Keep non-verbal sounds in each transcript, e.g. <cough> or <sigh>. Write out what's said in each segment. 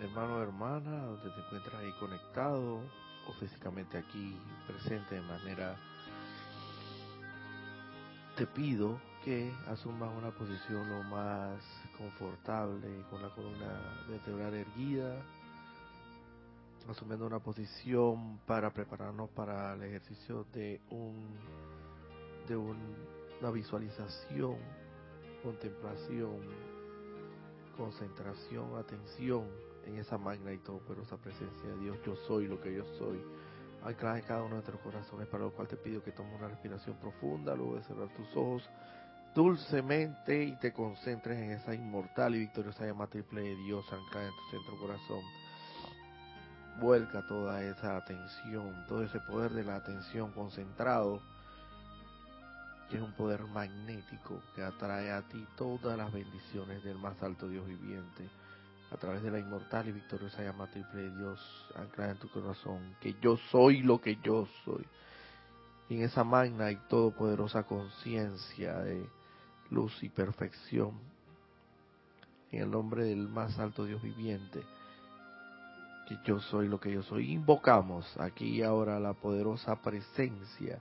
hermano o hermana, donde te encuentras ahí conectado o físicamente aquí presente de manera... Te pido que asumas una posición lo más confortable, con la columna vertebral erguida, asumiendo una posición para prepararnos para el ejercicio de un de una visualización, contemplación, concentración, atención en esa magna y todopoderosa presencia de Dios. Yo soy lo que yo soy. Ancla en cada uno de nuestros corazones, para lo cual te pido que tomes una respiración profunda, luego de cerrar tus ojos dulcemente y te concentres en esa inmortal y victoriosa llama triple de Dios anclada en tu centro corazón. Vuelca toda esa atención, todo ese poder de la atención concentrado, que es un poder magnético que atrae a ti todas las bendiciones del más alto Dios viviente a través de la inmortal y victoriosa llama triple de Dios anclada en tu corazón, que yo soy lo que yo soy. Y en esa magna y todopoderosa conciencia de luz y perfección, en el nombre del más alto Dios viviente, que yo soy lo que yo soy. Invocamos aquí y ahora la poderosa presencia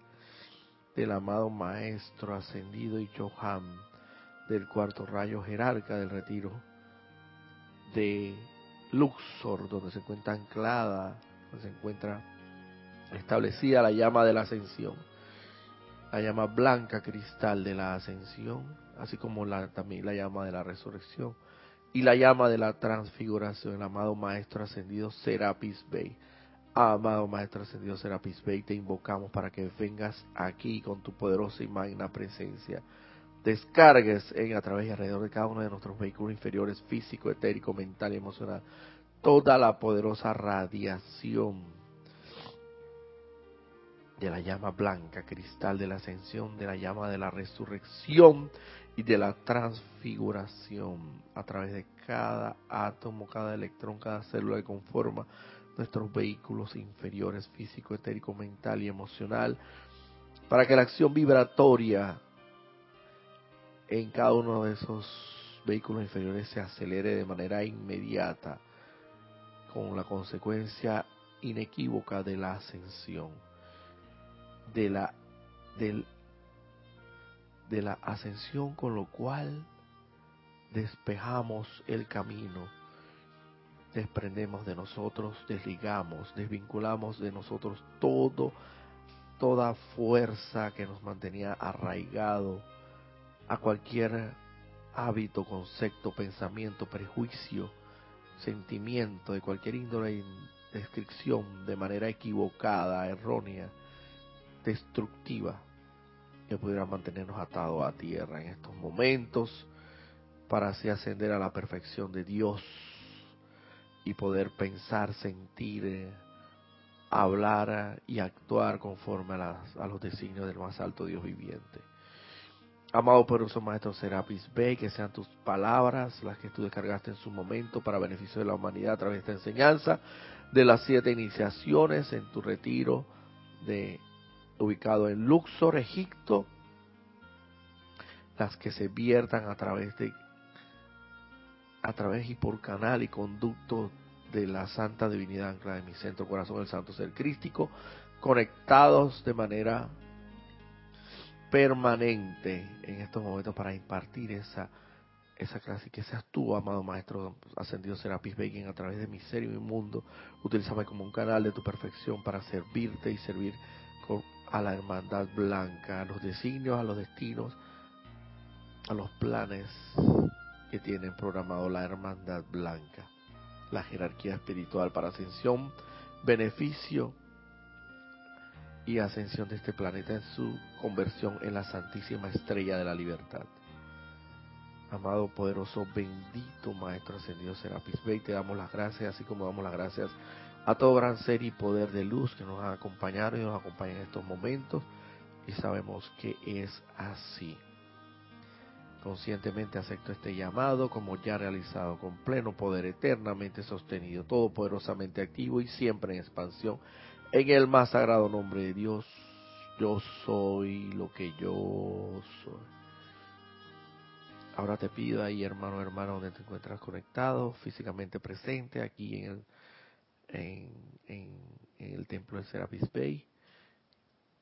del amado Maestro ascendido y Johan del cuarto rayo jerarca del retiro de Luxor, donde se encuentra anclada, donde se encuentra establecida la llama de la ascensión, la llama blanca cristal de la ascensión, así como la, también la llama de la resurrección y la llama de la transfiguración, el amado Maestro Ascendido Serapis Bey. Amado Maestro Ascendido Serapis Bey, te invocamos para que vengas aquí con tu poderosa y magna presencia descargues en a través y alrededor de cada uno de nuestros vehículos inferiores, físico, etérico, mental y emocional, toda la poderosa radiación de la llama blanca, cristal de la ascensión, de la llama de la resurrección y de la transfiguración. A través de cada átomo, cada electrón, cada célula que conforma nuestros vehículos inferiores, físico, etérico, mental y emocional, para que la acción vibratoria en cada uno de esos vehículos inferiores se acelere de manera inmediata con la consecuencia inequívoca de la ascensión de la del, de la ascensión con lo cual despejamos el camino desprendemos de nosotros desligamos desvinculamos de nosotros todo toda fuerza que nos mantenía arraigado a cualquier hábito, concepto, pensamiento, prejuicio, sentimiento de cualquier índole descripción de manera equivocada, errónea, destructiva, que pudiera mantenernos atados a tierra en estos momentos para así ascender a la perfección de Dios y poder pensar, sentir, hablar y actuar conforme a, a los designios del más alto Dios viviente. Amado poderoso Maestro Serapis B, que sean tus palabras las que tú descargaste en su momento para beneficio de la humanidad a través de esta enseñanza de las siete iniciaciones en tu retiro de ubicado en Luxor, Egipto, las que se viertan a través de a través y por canal y conducto de la Santa Divinidad anclada en mi centro corazón, el Santo Ser Crístico, conectados de manera permanente en estos momentos para impartir esa esa clase que seas tú, amado Maestro Ascendido Serapis Bey, a través de mi ser y mi mundo, utilízame como un canal de tu perfección para servirte y servir a la hermandad blanca, a los designios, a los destinos, a los planes que tienen programado la hermandad blanca, la jerarquía espiritual para ascensión, beneficio y ascensión de este planeta en su conversión en la Santísima Estrella de la Libertad. Amado, poderoso, bendito Maestro Ascendido Serapis Bey, te damos las gracias, así como damos las gracias a todo gran ser y poder de luz que nos ha acompañado y nos acompaña en estos momentos, y sabemos que es así. Conscientemente acepto este llamado como ya realizado, con pleno poder, eternamente sostenido, todopoderosamente activo y siempre en expansión en el más sagrado nombre de Dios, yo soy lo que yo soy. Ahora te pido ahí, hermano, hermano, donde te encuentras conectado, físicamente presente, aquí en el, en, el templo de Serapis Bay,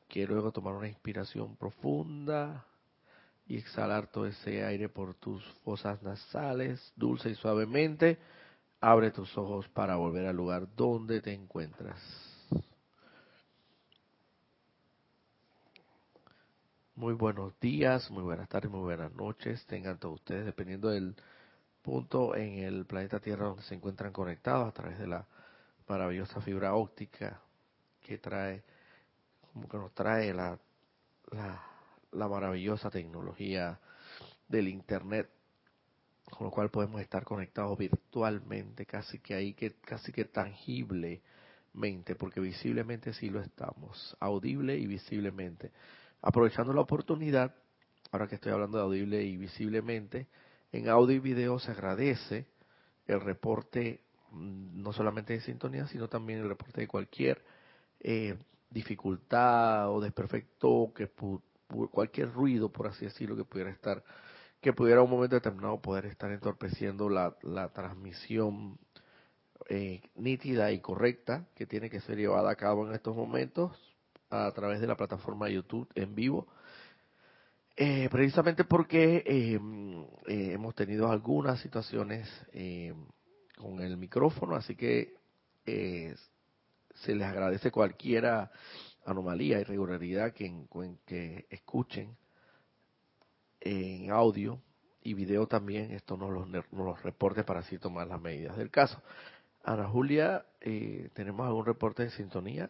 que luego tomar una inspiración profunda y exhalar todo ese aire por tus fosas nasales, dulce y suavemente. Abre tus ojos para volver al lugar donde te encuentras. Muy buenos días, muy buenas tardes, muy buenas noches. Tengan todos ustedes, dependiendo del punto en el planeta Tierra donde se encuentran conectados a través de la maravillosa fibra óptica que trae, como que nos trae la, la, maravillosa tecnología del Internet, con lo cual podemos estar conectados virtualmente, casi que ahí, que, casi que tangiblemente, porque visiblemente sí lo estamos, audible y visiblemente Aprovechando la oportunidad, ahora que estoy hablando de audible y visiblemente, en audio y video se agradece el reporte mm, no solamente de sintonía, sino también el reporte de cualquier eh, dificultad o desperfecto, que cualquier ruido, por así decirlo, que pudiera estar, que pudiera un momento determinado poder estar entorpeciendo la, transmisión eh, nítida y correcta que tiene que ser llevada a cabo en estos momentos a través de la plataforma YouTube en vivo. Eh, precisamente porque eh, eh, hemos tenido algunas situaciones con el micrófono, así que se les agradece cualquier anomalía, irregularidad que, que escuchen en audio y video también, esto nos los, nos los reporte para así tomar las medidas del caso. Ana Julia, ¿tenemos algún reporte de sintonía?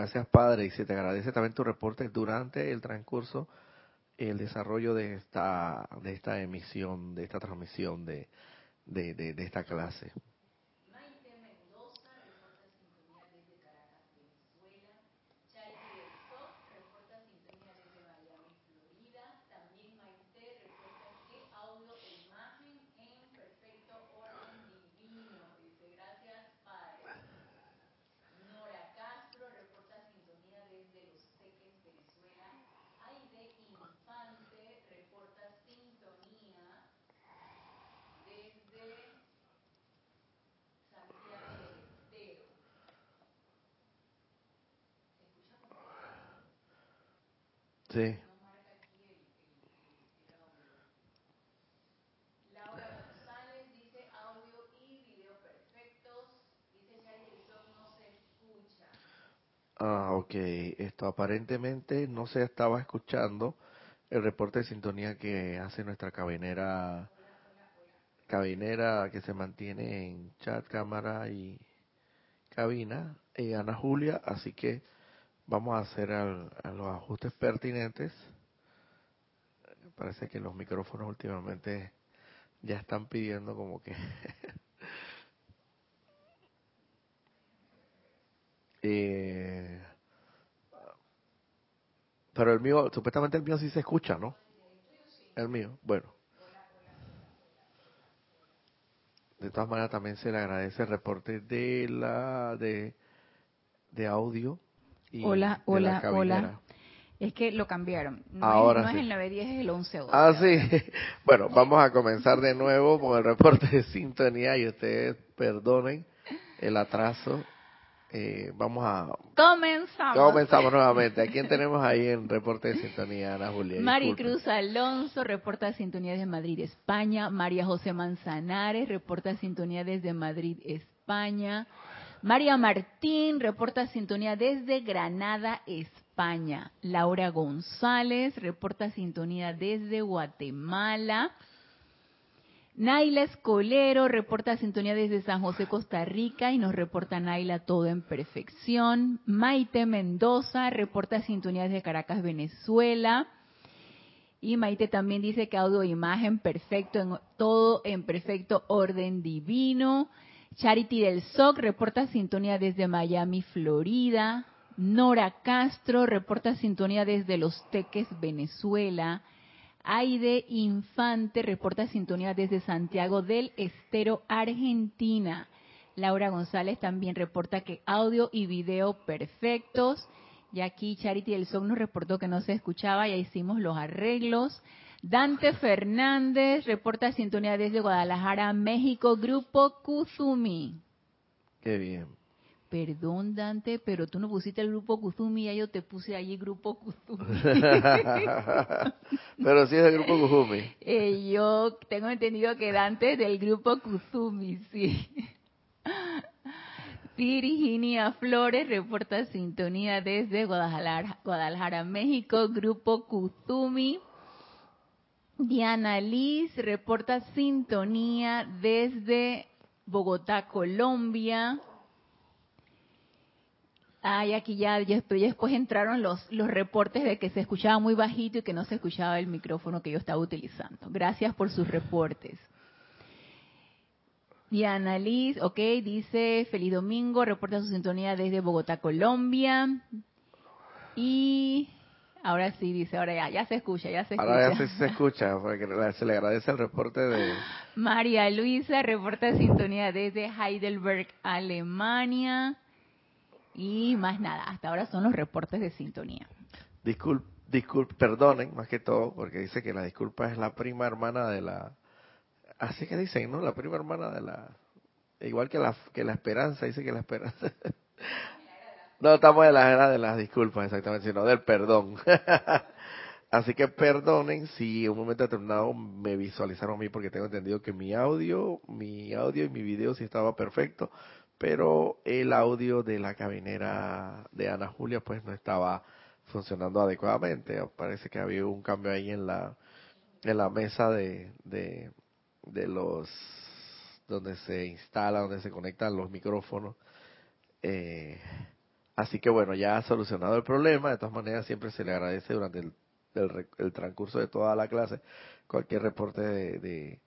Gracias, Padre. Y se te agradece también tu reporte durante el transcurso, el desarrollo de esta, de esta emisión, de esta transmisión de, de, de esta clase. Sí. Laura González dice audio y video perfectos. Dice Sharon no se escucha. Ah, ok. Esto aparentemente no se estaba escuchando el reporte de sintonía que hace nuestra cabinera cabinera que se mantiene en chat, cámara y cabina, eh, Ana Julia, así que vamos a hacer los ajustes pertinentes. Parece que los micrófonos últimamente ya están pidiendo como que... <laughs> eh, pero el mío, supuestamente el mío sí se escucha, ¿no? El mío, bueno. De todas maneras también se le agradece el reporte de la de, de audio hola, hola, hola. Es que lo cambiaron. No, Ahora es, no es el 910, es el 1112. Ah, sí. <laughs> Bueno, vamos a comenzar de nuevo con el reporte de sintonía y ustedes perdonen el atraso. Eh, vamos a... Comenzamos. Comenzamos nuevamente. ¿A quién <laughs> tenemos ahí en reporte de sintonía, Ana Julia? Maricruz Alonso, reporta sintonía desde Madrid, España. María José Manzanares, reporta sintonía desde Madrid, España. María Martín reporta sintonía desde Granada, España. Laura González reporta sintonía desde Guatemala. Naila Escolero reporta sintonía desde San José, Costa Rica y nos reporta Naila todo en perfección. Maite Mendoza reporta sintonía desde Caracas, Venezuela. Y Maite también dice que audio e imagen perfecto, en, todo en perfecto orden divino. Charity del SOC reporta sintonía desde Miami, Florida. Nora Castro reporta sintonía desde Los Teques, Venezuela. Aide Infante reporta sintonía desde Santiago del Estero, Argentina. Laura González también reporta que audio y video perfectos. Y aquí Charity del Sol nos reportó que no se escuchaba, ya hicimos los arreglos. Dante Fernández reporta sintonía desde Guadalajara, México, Grupo Kuzumi. Qué bien. Perdón, Dante, pero tú no pusiste el grupo Kuzumi, ya yo te puse allí grupo Kuzumi. <laughs> pero sí es el grupo Kuzumi. Eh, yo tengo entendido que Dante es del grupo Kuzumi, sí. Virginia Flores reporta sintonía desde Guadalajara, Guadalajara, México, Grupo Kuzumi. Diana Liz reporta sintonía desde Bogotá, Colombia. Ay, aquí ya, ya, después entraron los, los reportes de que se escuchaba muy bajito y que no se escuchaba el micrófono que yo estaba utilizando. Gracias por sus reportes. Diana Liz, ok, dice, feliz domingo, reporta su sintonía desde Bogotá, Colombia. Y ahora sí, dice, ahora ya, ya se escucha, ya se escucha. Ahora ya se, escucha, porque se le agradece el reporte de... <gasps> María Luisa reporta sintonía desde Heidelberg, Alemania. Y más nada, hasta ahora son los reportes de sintonía. Disculpe, disculpe, perdonen más que todo, porque dice que la disculpa es la prima hermana de la Así que dicen, ¿no? La prima hermana de la... Igual que la, que la esperanza, dice que la esperanza... <laughs> no, estamos en la era de las disculpas, exactamente, sino del perdón. <laughs> Así que perdonen si en un momento determinado me visualizaron a mí porque tengo entendido que mi audio, mi audio y mi video sí estaba perfecto, pero el audio de la cabinera de Ana Julia pues no estaba funcionando adecuadamente. Parece que había un cambio ahí en la en la mesa de, de los donde se instala, donde se conectan los micrófonos. Eh, así que bueno, ya ha solucionado el problema. De todas maneras, siempre se le agradece durante el, el, transcurso de toda la clase cualquier reporte de, de,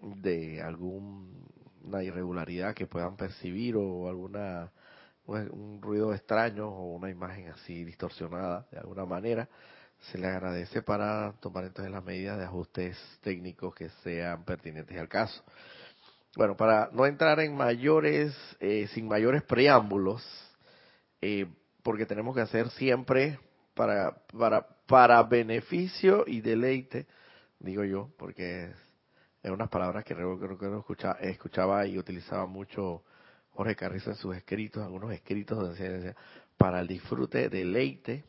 de alguna irregularidad que puedan percibir o alguna un ruido extraño o una imagen así distorsionada de alguna manera se le agradece para tomar entonces las medidas de ajustes técnicos que sean pertinentes al caso. Bueno, para no entrar en mayores, eh, sin mayores preámbulos, eh, porque tenemos que hacer siempre para, para, para beneficio y deleite, digo yo, porque es unas palabras que creo, que escuchaba, escuchaba y utilizaba mucho Jorge Carrizo en sus escritos, algunos escritos donde decía, para el disfrute, deleite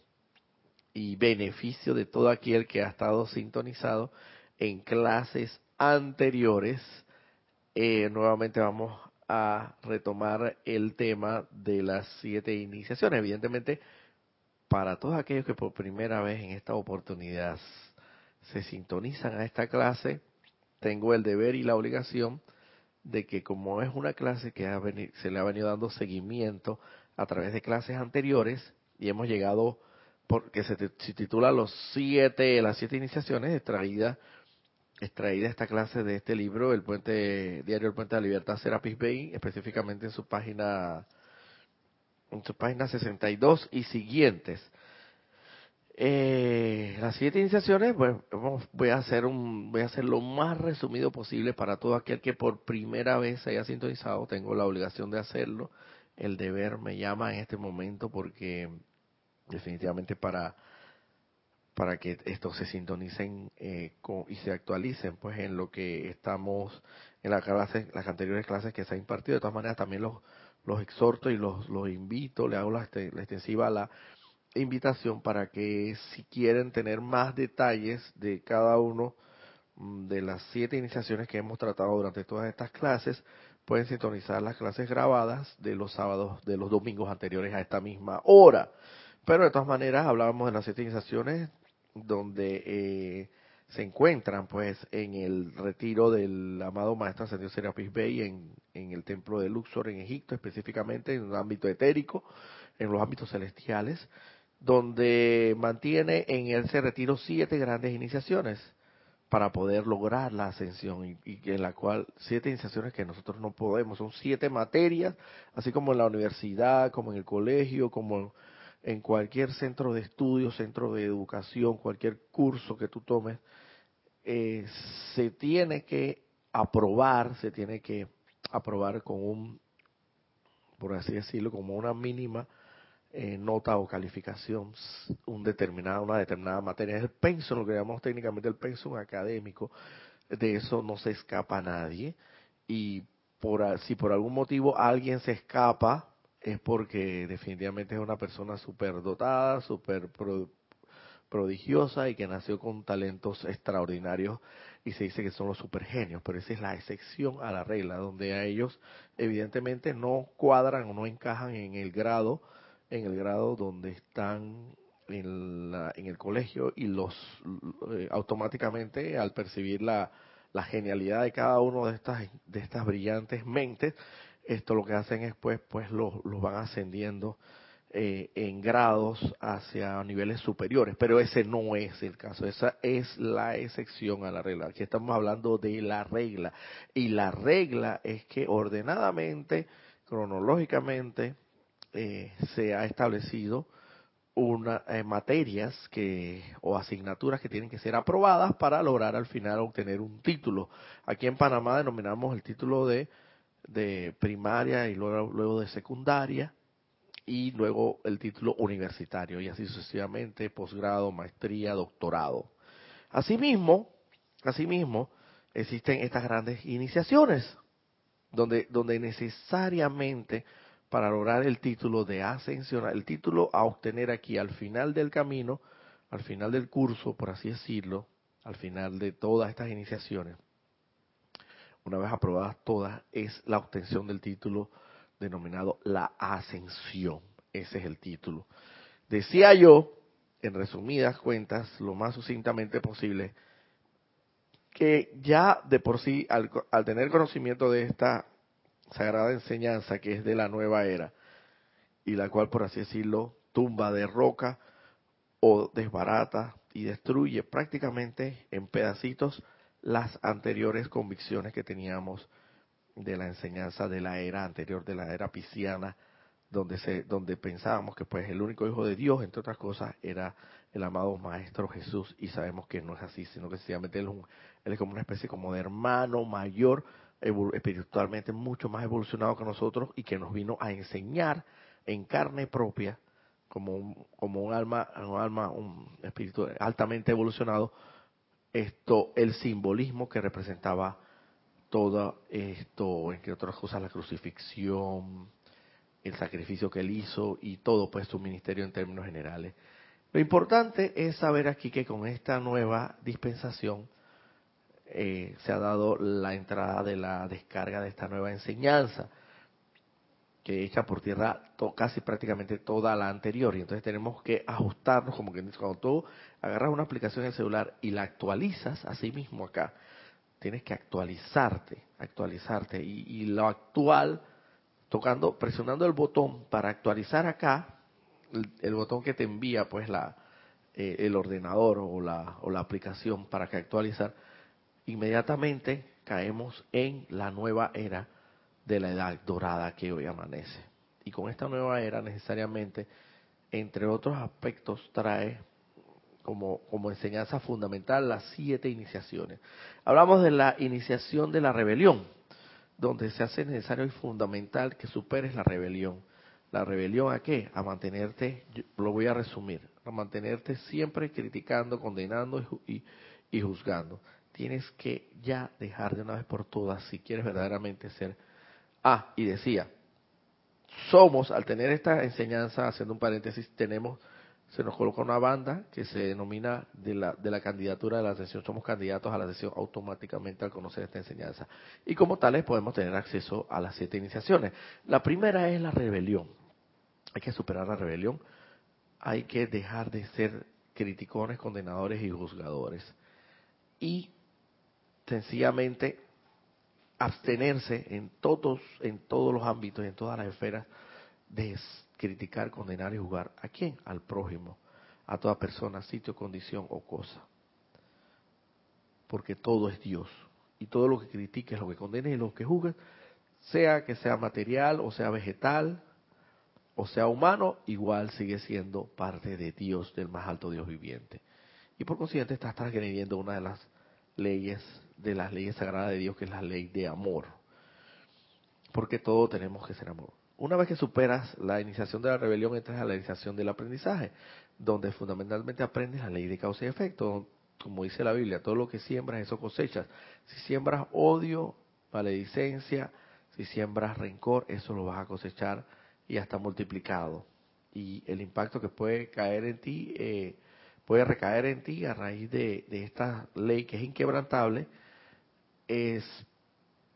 y beneficio de todo aquel que ha estado sintonizado en clases anteriores. Eh, nuevamente vamos a retomar el tema de las siete iniciaciones. Evidentemente, para todos aquellos que por primera vez en esta oportunidad se sintonizan a esta clase, tengo el deber y la obligación de que como es una clase que se le ha venido dando seguimiento a través de clases anteriores y hemos llegado porque se, titula Los siete, las siete iniciaciones extraídas extraída esta clase de este libro, el puente diario El Puente de la Libertad Serapis Bay, específicamente en su página en su página 62 y siguientes. Eh, las siete iniciaciones, bueno, voy a hacer un, voy a hacer lo más resumido posible para todo aquel que por primera vez haya sintonizado. Tengo la obligación de hacerlo. El deber me llama en este momento porque definitivamente para para que estos se sintonicen eh, y se actualicen pues en lo que estamos en la clase, las anteriores clases que se han impartido. De todas maneras también los los exhorto y los los invito le hago la, este, la extensiva la invitación para que si quieren tener más detalles de cada uno mm, de las siete iniciaciones que hemos tratado durante todas estas clases pueden sintonizar las clases grabadas de los sábados de los domingos anteriores a esta misma hora. Pero de todas maneras hablábamos de las siete iniciaciones donde eh, se encuentran pues en el retiro del amado Maestro Ascendido Serapis Bey en, en el templo de Luxor en Egipto, específicamente en un ámbito etérico, en los ámbitos celestiales, donde mantiene en ese retiro siete grandes iniciaciones para poder lograr la ascensión y, en la cual siete iniciaciones que nosotros no podemos, son siete materias, así como en la universidad, como en el colegio, como en cualquier centro de estudio, centro de educación, cualquier curso que tú tomes, eh, se tiene que aprobar, se tiene que aprobar con un, por así decirlo, como una mínima eh, nota o calificación un determinada, una determinada materia. Es el pensum, lo que llamamos técnicamente el pensum académico. De eso no se escapa nadie. Y por, si por algún motivo alguien se escapa, es porque definitivamente es una persona súper dotada, súper prodigiosa y que nació con talentos extraordinarios y se dice que son los supergenios, pero esa es la excepción a la regla, donde a ellos evidentemente no cuadran o no encajan en el grado en el grado donde están en, la, en el colegio y los eh, automáticamente al percibir la, la genialidad de cada uno de estas de estas brillantes mentes esto lo que hacen es pues pues los, los van ascendiendo eh, en grados hacia niveles superiores, pero ese no es el caso, esa es la excepción a la regla. Aquí estamos hablando de la regla y la regla es que ordenadamente, cronológicamente, eh, se ha establecido una eh, materias que o asignaturas que tienen que ser aprobadas para lograr al final obtener un título. Aquí en Panamá denominamos el título de de primaria y luego luego de secundaria y luego el título universitario y así sucesivamente posgrado, maestría, doctorado. Asimismo, asimismo existen estas grandes iniciaciones donde donde necesariamente para lograr el título de ascensión, el título a obtener aquí al final del camino, al final del curso, por así decirlo, al final de todas estas iniciaciones, una vez aprobadas todas, es la obtención del título denominado la ascensión. Ese es el título. Decía yo, en resumidas cuentas, lo más sucintamente posible, que ya de por sí, al, tener conocimiento de esta sagrada enseñanza que es de la nueva era y la cual, por así decirlo, tumba de roca o desbarata y destruye prácticamente en pedacitos las anteriores convicciones que teníamos de la enseñanza de la era anterior, de la era pisciana, donde se, donde pensábamos que pues el único hijo de Dios, entre otras cosas, era el amado Maestro Jesús, y sabemos que no es así, sino que sencillamente él es, él es como una especie como de hermano mayor espiritualmente mucho más evolucionado que nosotros y que nos vino a enseñar en carne propia como un, como un alma un alma un espíritu altamente evolucionado esto el simbolismo que representaba todo esto entre otras cosas la crucifixión el sacrificio que él hizo y todo pues su ministerio en términos generales. Lo importante es saber aquí que con esta nueva dispensación eh, se ha dado la entrada de la descarga de esta nueva enseñanza que echa por tierra casi prácticamente toda la anterior. Y entonces tenemos que ajustarnos como que cuando tú agarras una aplicación en el celular y la actualizas así mismo acá tienes que actualizarte actualizarte. Y, lo actual tocando presionando el botón para actualizar acá el, botón que te envía pues la eh, el ordenador o la o la aplicación para que actualizar inmediatamente caemos en la nueva era de la edad dorada que hoy amanece. Y con esta nueva era necesariamente, entre otros aspectos, trae como, como enseñanza fundamental las siete iniciaciones. Hablamos de la iniciación de la rebelión, donde se hace necesario y fundamental que superes la rebelión. ¿La rebelión a qué? A mantenerte, lo voy a resumir, a mantenerte siempre criticando, condenando y, y juzgando tienes que ya dejar de una vez por todas si quieres verdaderamente ser. Ah, y decía, somos, al tener esta enseñanza, haciendo un paréntesis, tenemos, se nos coloca una banda que se denomina de la, de la candidatura de la sesión, somos candidatos a la sesión automáticamente al conocer esta enseñanza. Y como tales podemos tener acceso a las siete iniciaciones. La primera es la rebelión. Hay que superar la rebelión. Hay que dejar de ser criticones, condenadores y juzgadores. Y sencillamente abstenerse en todos, en todos los ámbitos, en todas las esferas, de criticar, condenar y jugar. ¿A quién? Al prójimo, a toda persona, sitio, condición o cosa. Porque todo es Dios. Y todo lo que critiques, lo que condenes y lo que juzgues, sea que sea material o sea vegetal o sea humano, igual sigue siendo parte de Dios, del más alto Dios viviente. Y por consiguiente estás transgrediendo una de las leyes, de las leyes sagradas de Dios, que es la ley de amor. Porque todos tenemos que ser amor. Una vez que superas la iniciación de la rebelión, entras a la iniciación del aprendizaje, donde fundamentalmente aprendes la ley de causa y efecto, como dice la Biblia, todo lo que siembras, eso cosechas. Si siembras odio, maledicencia, si siembras rencor, eso lo vas a cosechar y hasta multiplicado. Y el impacto que puede caer en ti, eh, puede recaer en ti a raíz de, de esta ley que es inquebrantable, es,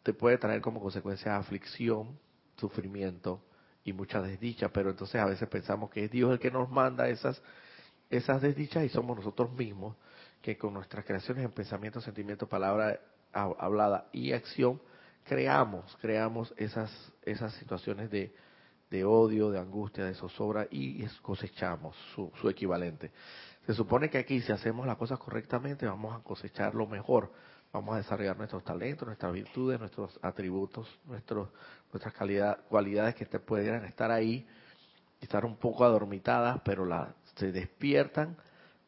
te puede traer como consecuencia aflicción, sufrimiento y mucha desdicha, pero entonces a veces pensamos que es Dios el que nos manda esas, esas desdichas y somos nosotros mismos que con nuestras creaciones en pensamiento, sentimiento, palabra hablada y acción creamos, creamos esas, esas situaciones de, de odio, de angustia, de zozobra y cosechamos su, su equivalente. Se supone que aquí si hacemos las cosas correctamente vamos a cosechar lo mejor, vamos a desarrollar nuestros talentos, nuestras virtudes, nuestros atributos, nuestros, nuestras cualidades que te pudieran estar ahí, estar un poco adormitadas, pero la, se despiertan,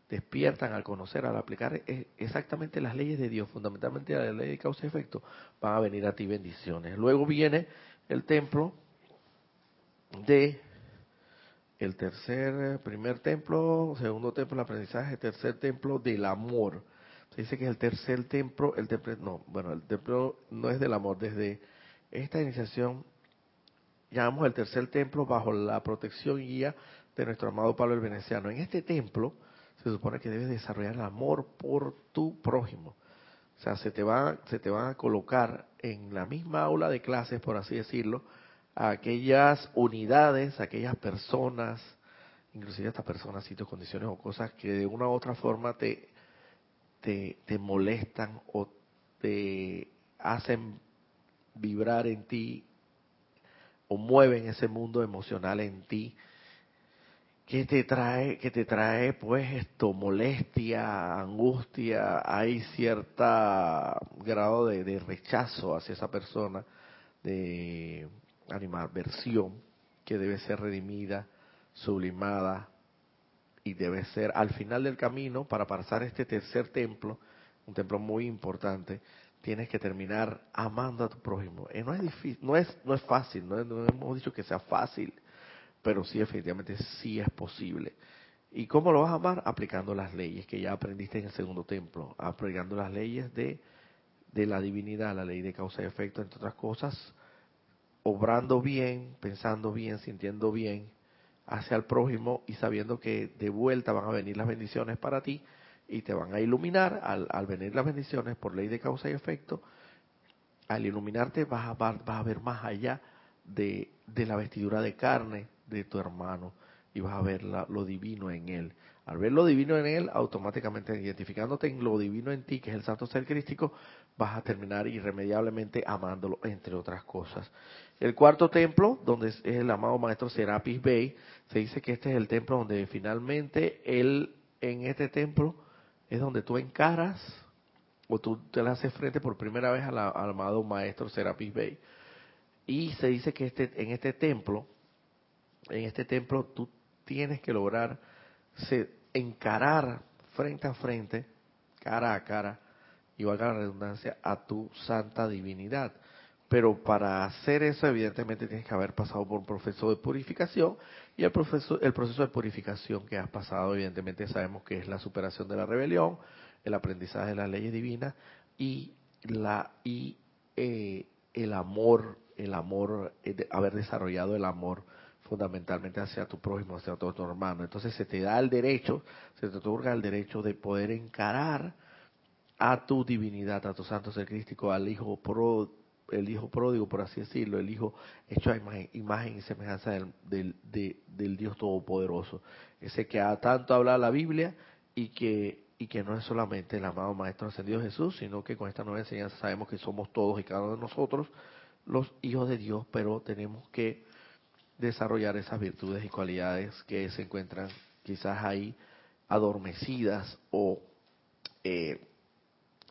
despiertan al conocer, al aplicar e, exactamente las leyes de Dios, fundamentalmente la ley de causa y efecto, van a venir a ti bendiciones. Luego viene el templo de el tercer, primer templo, segundo templo del aprendizaje, tercer templo del amor dice que es el tercer templo, el templo, no, bueno, el templo no es del amor, desde esta iniciación llamamos el tercer templo bajo la protección y guía de nuestro amado Pablo el Veneciano. En este templo se supone que debes desarrollar el amor por tu prójimo. O sea, se te va, se te van a colocar en la misma aula de clases, por así decirlo, a aquellas unidades, aquellas personas, inclusive estas personas, sitios, condiciones o cosas que de una u otra forma te te, te molestan o te hacen vibrar en ti o mueven ese mundo emocional en ti que te trae que te trae pues esto molestia angustia hay cierta grado de, de rechazo hacia esa persona de animadversión que debe ser redimida sublimada y debe ser al final del camino para pasar este tercer templo, un templo muy importante, tienes que terminar amando a tu prójimo. Y no es difícil, no es no es fácil, no, hemos dicho que sea fácil, pero sí efectivamente sí es posible. ¿Y cómo lo vas a amar? Aplicando las leyes que ya aprendiste en el segundo templo, aplicando las leyes de, de la divinidad, la ley de causa y efecto, entre otras cosas, obrando bien, pensando bien, sintiendo bien, hacia el prójimo y sabiendo que de vuelta van a venir las bendiciones para ti y te van a iluminar al, al venir las bendiciones por ley de causa y efecto. Al iluminarte vas a, vas a ver más allá de, de, la vestidura de carne de tu hermano y vas a ver lo divino en él. Al ver lo divino en él, automáticamente identificándote en lo divino en ti, que es el santo ser crístico, vas a terminar irremediablemente amándolo, entre otras cosas. El cuarto templo, donde es el amado maestro Serapis Bey, se dice que este es el templo donde finalmente él, en este templo, es donde tú encaras o tú te le haces frente por primera vez al, amado maestro Serapis Bey. Y se dice que este, en este templo, en este templo tú tienes que lograr encarar frente a frente, cara a cara, y valga la redundancia, a tu santa divinidad. Pero para hacer eso, evidentemente, tienes que haber pasado por un proceso de purificación. Y el proceso, el proceso de purificación que has pasado, evidentemente, sabemos que es la superación de la rebelión, el aprendizaje de las leyes divinas y la y eh, el amor, el amor, eh, haber desarrollado el amor fundamentalmente hacia tu prójimo, hacia tu, tu hermano. Entonces se te da el derecho, se te otorga el derecho de poder encarar a tu divinidad, a tu santo ser crístico, al Hijo el hijo pródigo, por así decirlo, el hijo hecho a imagen, y semejanza del, del, Dios Todopoderoso. Ese que a tanto habla la Biblia y que, y que no es solamente el amado Maestro Ascendido Jesús, sino que con esta nueva enseñanza sabemos que somos todos y cada uno de nosotros los hijos de Dios, pero tenemos que desarrollar esas virtudes y cualidades que se encuentran quizás ahí adormecidas o eh,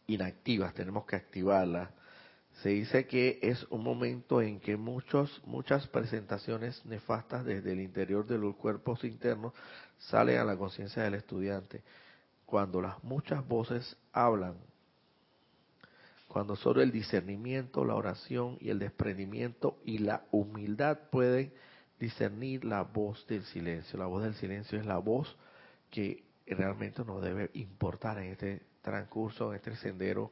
inactivas, tenemos que activarlas. Se dice que es un momento en que muchos, muchas presentaciones nefastas desde el interior de los cuerpos internos salen a la conciencia del estudiante. Cuando las muchas voces hablan, cuando solo el discernimiento, la oración y el desprendimiento y la humildad pueden discernir la voz del silencio. La voz del silencio es la voz que realmente nos debe importar en este transcurso, en este sendero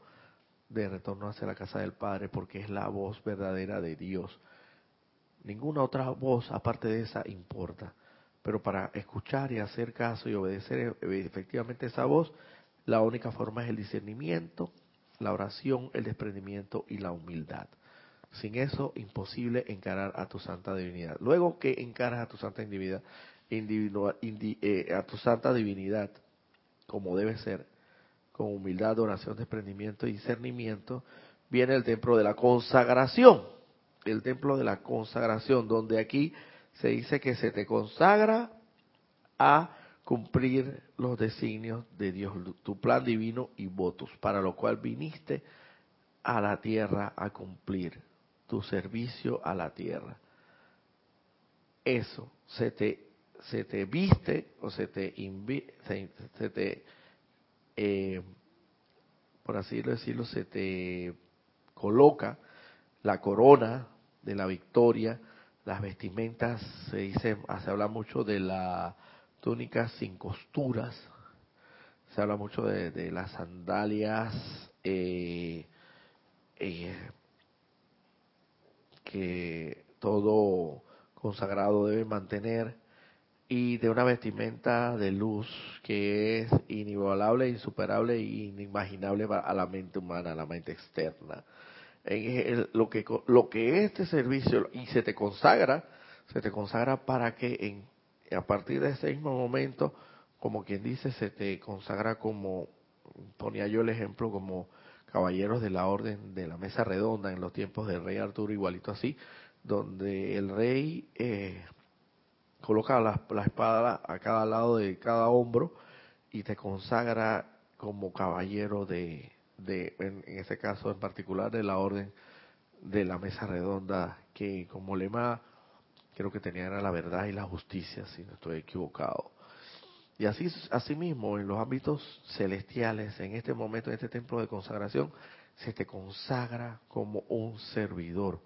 de retorno hacia la casa del Padre, porque es la voz verdadera de Dios. Ninguna otra voz aparte de esa importa. Pero para escuchar y hacer caso y obedecer efectivamente esa voz, la única forma es el discernimiento, la oración, el desprendimiento y la humildad. Sin eso, imposible encarar a tu santa divinidad. Luego que encaras a tu santa divinidad, eh, a tu santa divinidad, como debe ser, con humildad, oración, desprendimiento y discernimiento, viene el templo de la consagración. El templo de la consagración, donde aquí se dice que se te consagra a cumplir los designios de Dios, tu plan divino y votos, para lo cual viniste a la tierra a cumplir tu servicio a la tierra. Eso se te, se te viste o se te, se, te eh, por así decirlo, se te coloca la corona de la victoria, las vestimentas, se dice, se habla mucho de la túnica sin costuras, se habla mucho de, las sandalias eh, eh, que todo consagrado debe mantener y de una vestimenta de luz que es inigualable, insuperable e inimaginable a la mente humana, a la mente externa. En lo que lo que este servicio y se te consagra, se te consagra para que en, a partir de ese mismo momento, como quien dice, se te consagra como ponía yo el ejemplo como caballeros de la orden de la mesa redonda en los tiempos del rey Arturo, igualito así, donde el rey eh, coloca la, espada a cada lado de cada hombro y te consagra como caballero de, de en, ese caso en particular, de la orden de la mesa redonda, que como lema creo que tenía era la verdad y la justicia, si no estoy equivocado. Y así, así mismo, en los ámbitos celestiales, en este momento, en este templo de consagración, se te consagra como un servidor,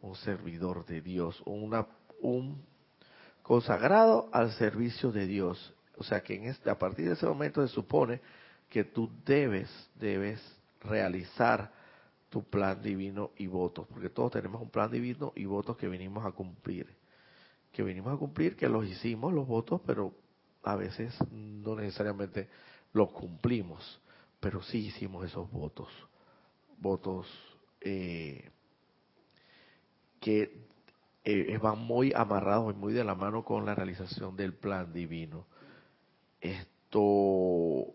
un servidor de Dios, una, un consagrado al servicio de Dios. O sea que en este, a partir de ese momento se supone que tú debes, debes realizar tu plan divino y votos, porque todos tenemos un plan divino y votos que venimos a cumplir. Que venimos a cumplir, que los hicimos, los votos, pero a veces no necesariamente los cumplimos, pero sí hicimos esos votos. Votos eh, que eh, van muy amarrados y muy de la mano con la realización del plan divino. Esto,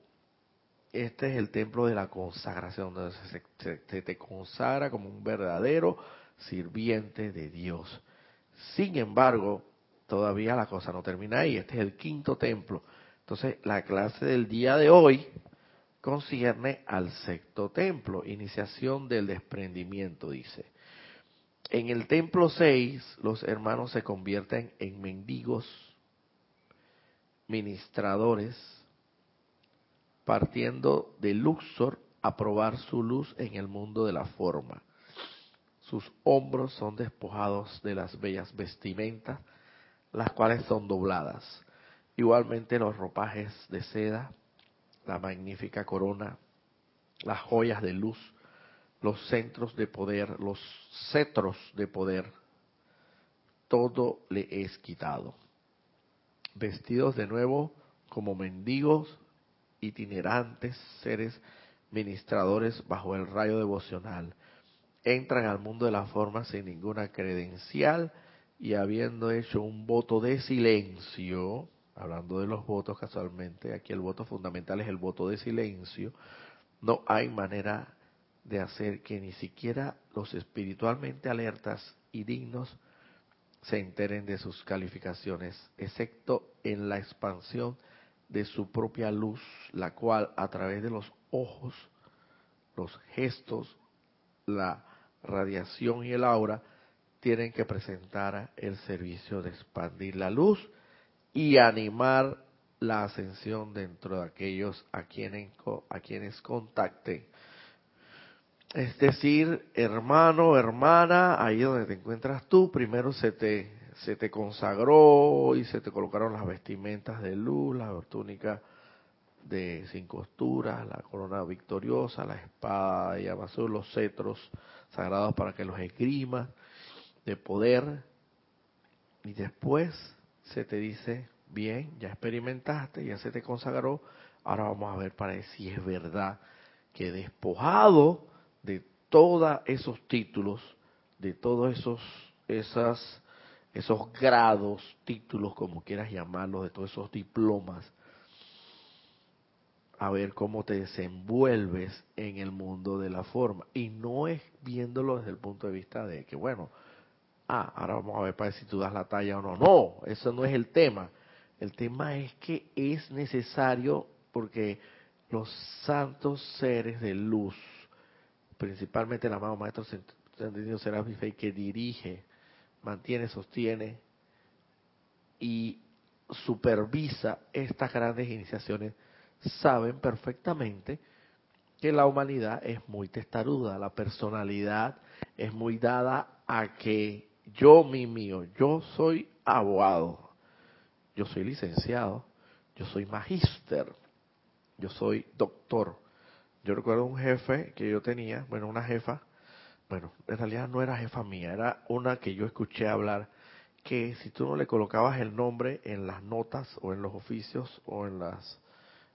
este es el templo de la consagración, donde se te consagra como un verdadero sirviente de Dios. Sin embargo, todavía la cosa no termina ahí. Este es el quinto templo. Entonces, la clase del día de hoy concierne al sexto templo, iniciación del desprendimiento, dice. En el templo 6, los hermanos se convierten en mendigos, ministradores, partiendo de Luxor a probar su luz en el mundo de la forma. Sus hombros son despojados de las bellas vestimentas, las cuales son dobladas. Igualmente los ropajes de seda, la magnífica corona, las joyas de luz, los centros de poder, los cetros de poder, todo le es quitado. Vestidos de nuevo como mendigos, itinerantes, seres ministradores bajo el rayo devocional, entran al mundo de la forma sin ninguna credencial y habiendo hecho un voto de silencio, hablando de los votos casualmente, aquí el voto fundamental es el voto de silencio, no hay manera de hacer que ni siquiera los espiritualmente alertas y dignos se enteren de sus calificaciones, excepto en la expansión de su propia luz, la cual a través de los ojos, los gestos, la radiación y el aura tienen que presentar el servicio de expandir la luz y animar la ascensión dentro de aquellos a quienes, a quienes contacten. Es decir, hermano, hermana, ahí donde te encuentras tú, primero se te, se te consagró y se te colocaron las vestimentas de luz, la túnica de sin costuras, la corona victoriosa, la espada y azul, los cetros sagrados para que los esgrima de poder. Y después se te dice, bien, ya experimentaste, ya se te consagró, ahora vamos a ver para ver si es verdad que despojado de todos esos títulos, de todos esos, esas, esos grados, títulos, como quieras llamarlos, de todos esos diplomas, a ver cómo te desenvuelves en el mundo de la forma. Y no es viéndolo desde el punto de vista de que, bueno, ah, ahora vamos a ver para ver si tú das la talla o no. No, eso no es el tema. El tema es que es necesario porque los santos seres de luz, principalmente el amado Maestro Ascendido Serapis que dirige, mantiene, sostiene y supervisa estas grandes iniciaciones, saben perfectamente que la humanidad es muy testaruda, la personalidad es muy dada a que yo, mi mío, yo soy abogado, yo soy licenciado, yo soy magíster, yo soy doctor. Yo recuerdo un jefe que yo tenía, bueno, una jefa, bueno, en realidad no era jefa mía, era una que yo escuché hablar que si tú no le colocabas el nombre en las notas o en los oficios o en las,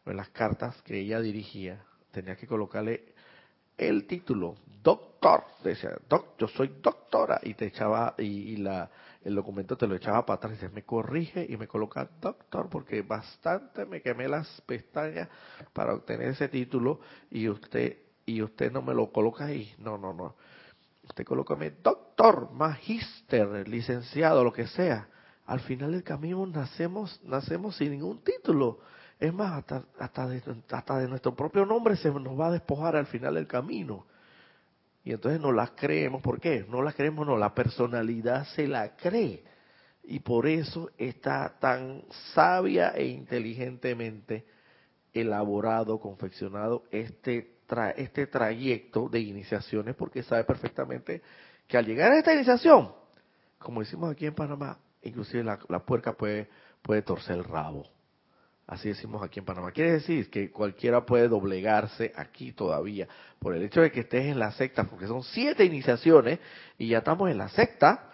en las cartas que ella dirigía, tenía que colocarle el título, doctor, decía, doc, yo soy doctora, y te echaba, y la, el documento te lo echaba para atrás y me corrige y me coloca doctor porque bastante me quemé las pestañas para obtener ese título y usted y usted no me lo coloca ahí. No, no, no. Usted colócame doctor, magíster, licenciado, lo que sea. Al final del camino nacemos nacemos sin ningún título. Es más, hasta, hasta, de, hasta de nuestro propio nombre se nos va a despojar al final del camino. Y entonces no las creemos. ¿Por qué? No las creemos, no. La personalidad se la cree. Y por eso está tan sabia e inteligentemente elaborado, confeccionado este, este trayecto de iniciaciones, porque sabe perfectamente que al llegar a esta iniciación, como decimos aquí en Panamá, inclusive la, la puerca puede, puede torcer el rabo. Así decimos aquí en Panamá. Quiere decir que cualquiera puede doblegarse aquí todavía por el hecho de que estés en la secta, porque son siete iniciaciones y ya estamos en la secta.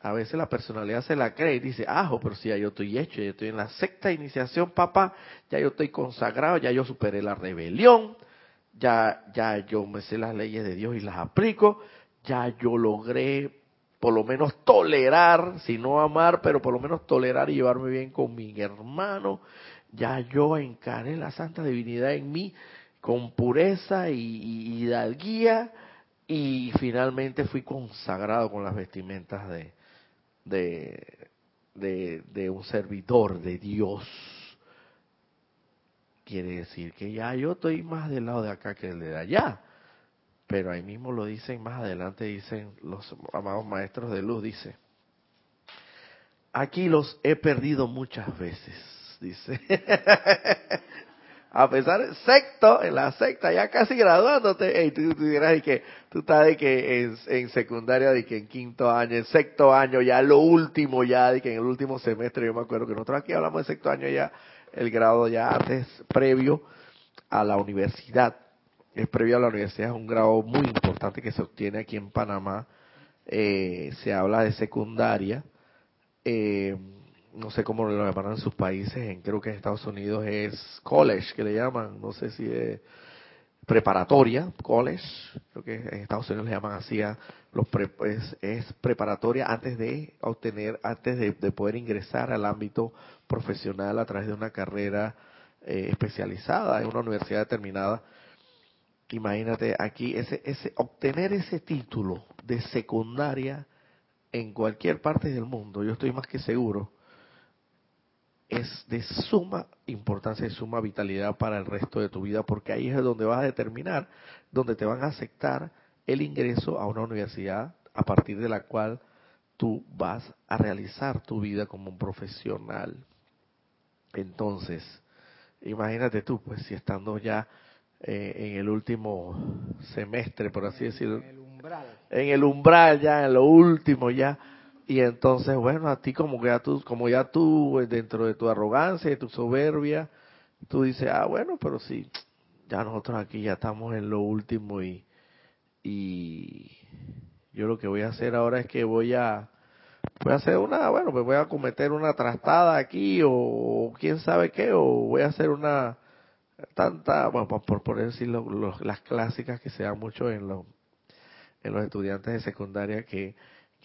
A veces la personalidad se la cree y dice, ah, pero si ya yo estoy hecho, ya estoy en la sexta iniciación, papá, ya yo estoy consagrado, ya yo superé la rebelión, ya, ya yo me sé las leyes de Dios y las aplico, ya yo logré por lo menos tolerar, si no amar, pero por lo menos tolerar y llevarme bien con mi hermano. Ya yo encaré la santa divinidad en mí con pureza y, hidalguía y finalmente fui consagrado con las vestimentas de, de, de, de un servidor de Dios. Quiere decir que ya yo estoy más del lado de acá que el de allá pero ahí mismo lo dicen, más adelante dicen los amados maestros de luz, dice, aquí los he perdido muchas veces, <laughs> dice. a pesar secto, en la secta, ya casi graduándote, y tú, dirás que tú estás de que en, en, secundaria, de que en quinto año, en sexto año, ya lo último, ya de que en el último semestre, yo me acuerdo que nosotros aquí hablamos de sexto año ya, el grado ya antes, previo a la universidad es previo a la universidad, es un grado muy importante que se obtiene aquí en Panamá. Eh, se habla de secundaria, eh, no sé cómo lo llaman en sus países, en, creo que en Estados Unidos es college, que le llaman, no sé si es preparatoria, college, creo que en Estados Unidos le llaman así a los es, preparatoria antes de obtener, antes de, poder ingresar al ámbito profesional a través de una carrera eh, especializada en una universidad determinada imagínate aquí, ese, ese, obtener ese título de secundaria en cualquier parte del mundo, yo estoy más que seguro, es de suma importancia y suma vitalidad para el resto de tu vida, porque ahí es donde vas a determinar, donde te van a aceptar el ingreso a una universidad a partir de la cual tú vas a realizar tu vida como un profesional. Entonces, imagínate tú, pues si estando ya eh, en el último semestre, por así decirlo, en el umbral, en el umbral ya, en lo último ya, y entonces, bueno, a ti como que ya tú, como ya tú eh, dentro de tu arrogancia y tu soberbia, tú dices, ah, bueno, pero sí, ya nosotros aquí ya estamos en lo último y, y yo lo que voy a hacer ahora es que voy a, voy a hacer una, bueno, pues voy a cometer una trastada aquí o, quién sabe qué, o voy a hacer una, tanta, bueno, por, por decir las clásicas que se dan mucho en los, en los estudiantes de secundaria que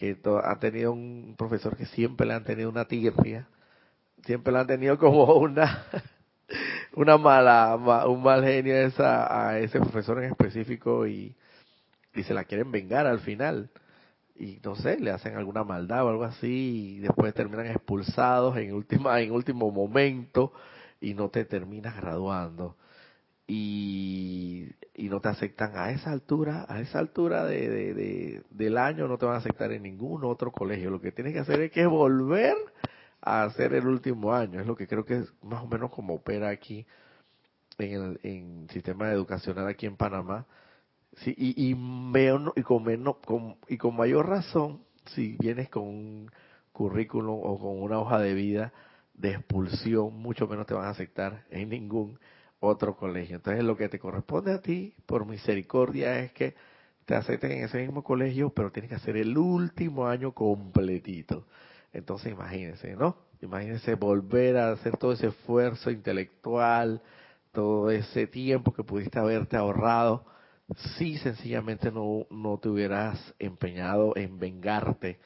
que ha tenido un profesor que siempre le han tenido una tirria, siempre le han tenido como una <laughs> una mala un mal genio esa, a ese profesor en específico y, y se la quieren vengar al final. Y no sé le hacen alguna maldad o algo así y después terminan expulsados en última en último momento y no te terminas graduando y, y no te aceptan a esa altura, a esa altura de, de, del año no te van a aceptar en ningún otro colegio. Lo que tienes que hacer es que volver a hacer el último año. Es lo que creo que es más o menos como opera aquí en el en sistema educacional aquí en Panamá. Sí, y, y, veo, y, con menos, con, y con mayor razón si vienes con un currículum o con una hoja de vida de expulsión, mucho menos te van a aceptar en ningún otro colegio. Entonces lo que te corresponde a ti, por misericordia, es que te acepten en ese mismo colegio, pero tienes que hacer el último año completito. Entonces imagínense, ¿no? Imagínense volver a hacer todo ese esfuerzo intelectual, todo ese tiempo que pudiste haberte ahorrado, si sencillamente no, no te hubieras empeñado en vengarte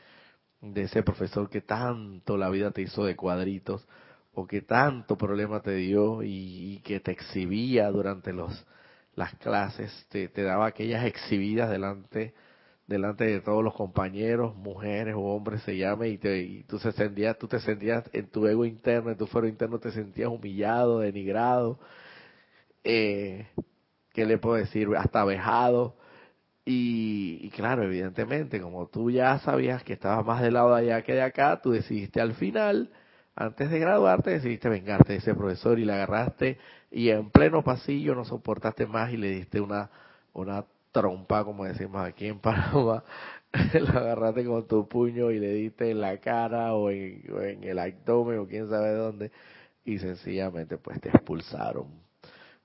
de ese profesor que tanto la vida te hizo de cuadritos o que tanto problema te dio y, que te exhibía durante los las clases, te, te, daba aquellas exhibidas delante delante de todos los compañeros, mujeres o hombres se llame y, te, y tú se sentías, tú te sentías en tu ego interno, en tu fuero interno te sentías humillado, denigrado, eh, ¿qué le puedo decir? Hasta vejado. Y, claro, evidentemente, como tú ya sabías que estabas más del lado de allá que de acá, tú decidiste al final antes de graduarte decidiste vengarte de ese profesor y le agarraste y en pleno pasillo no soportaste más y le diste una, una trompa, como decimos aquí en <laughs> Panamá, la agarraste con tu puño y le diste en la cara o en, en el abdomen o quién sabe dónde y sencillamente pues te expulsaron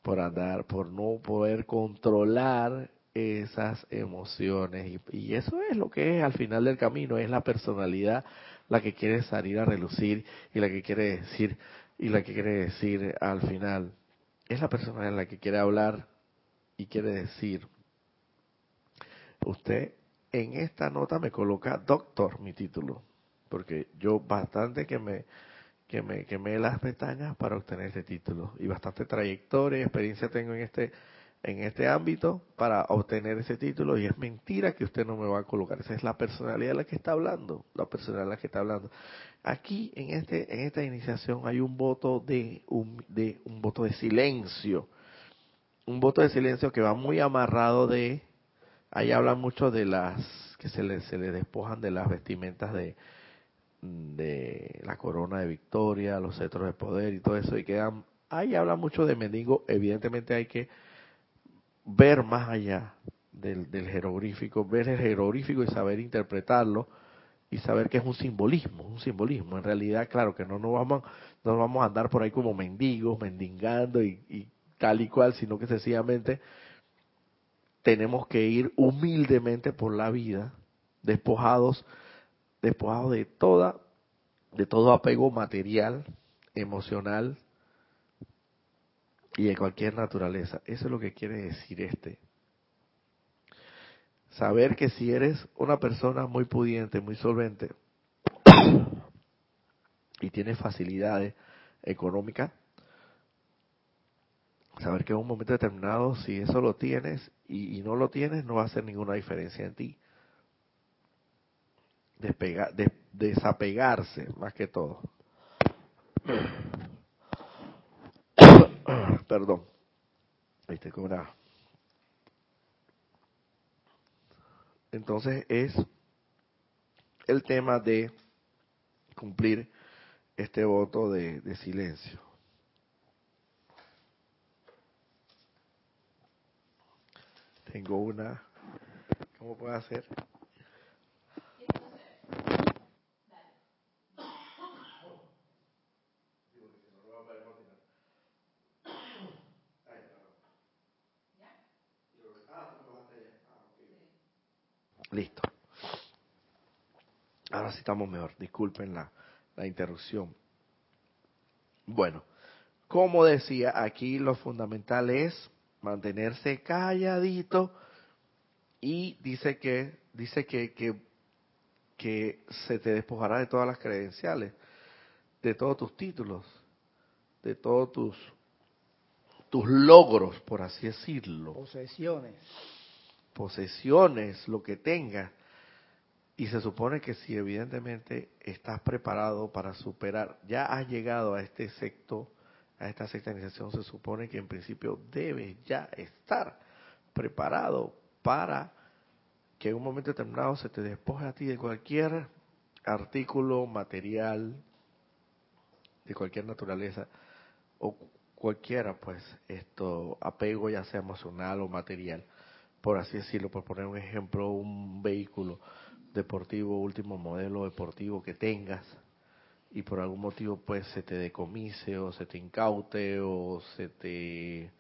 por andar, por no poder controlar esas emociones. Y, eso es lo que es al final del camino, es la personalidad la que quiere salir a relucir y la que quiere decir y la que quiere decir al final. Es la persona en la que quiere hablar y quiere decir. Usted en esta nota me coloca doctor mi título porque yo bastante que me que me quemé las pestañas para obtener ese título. Y bastante trayectoria y experiencia tengo en este en este ámbito para obtener ese título y es mentira que usted no me va a colocar. Esa es la personalidad de la que está hablando, la personalidad de la que está hablando. Aquí en este en esta iniciación hay un voto de un, de un voto de silencio, un voto de silencio que va muy amarrado de ahí habla mucho de las que se le se le despojan de las vestimentas de de la corona de victoria, los cetros de poder y todo eso y quedan ahí habla mucho de mendigo, evidentemente hay que ver más allá del, jeroglífico, ver el jeroglífico y saber interpretarlo y saber que es un simbolismo, un simbolismo. En realidad, claro que no nos vamos, no vamos a andar por ahí como mendigos, mendigando y, y tal y cual, sino que sencillamente tenemos que ir humildemente por la vida, despojados, despojados de toda, de todo apego material, emocional, y de cualquier naturaleza. Eso es lo que quiere decir este. Saber que si eres una persona muy pudiente, muy solvente <coughs> y tienes facilidades económicas, saber que en un momento determinado, si eso lo tienes y, no lo tienes, no va a hacer ninguna diferencia en ti. despegar, desapegarse más que todo. Perdón. Ahí tengo una. Entonces es el tema de cumplir este voto de, de silencio. Tengo una. ¿Cómo puedo hacer? Listo. Ahora sí estamos mejor. Disculpen la, la interrupción. Bueno, como decía, aquí lo fundamental es mantenerse calladito y dice que dice que, que, que se te despojará de todas las credenciales, de todos tus títulos, de todos tus tus logros, por así decirlo. Posesiones. Posesiones, lo que tengas. Y se supone que si evidentemente estás preparado para superar, ya has llegado a este secto, a esta sectarización, se supone que en principio debes ya estar preparado para que en un momento determinado se te despoje a ti de cualquier artículo material de cualquier naturaleza o cualquiera, pues, esto, apego ya sea emocional o material, por así decirlo, por poner un ejemplo, un vehículo deportivo, último modelo deportivo que tengas, y por algún motivo, pues, se te decomise o se te incaute o se te,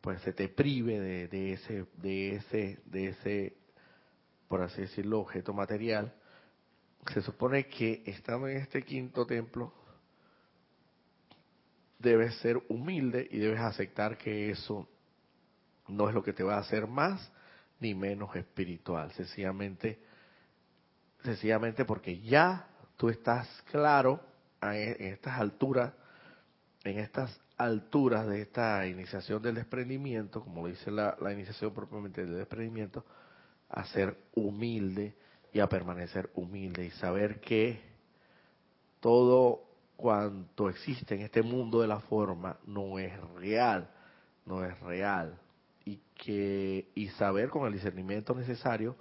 pues, se te prive de, de ese, de ese, de ese, por así decirlo, objeto material, se supone que estando en este quinto templo, debes ser humilde y debes aceptar que eso no es lo que te va a hacer más ni menos espiritual, sencillamente, sencillamente porque ya tú estás claro en estas alturas, en estas alturas de esta iniciación del desprendimiento, como dice la, la iniciación propiamente del desprendimiento, a ser humilde y a permanecer humilde y saber que todo cuanto existe en este mundo de la forma no es real, no es real. Y que y saber con el discernimiento necesario,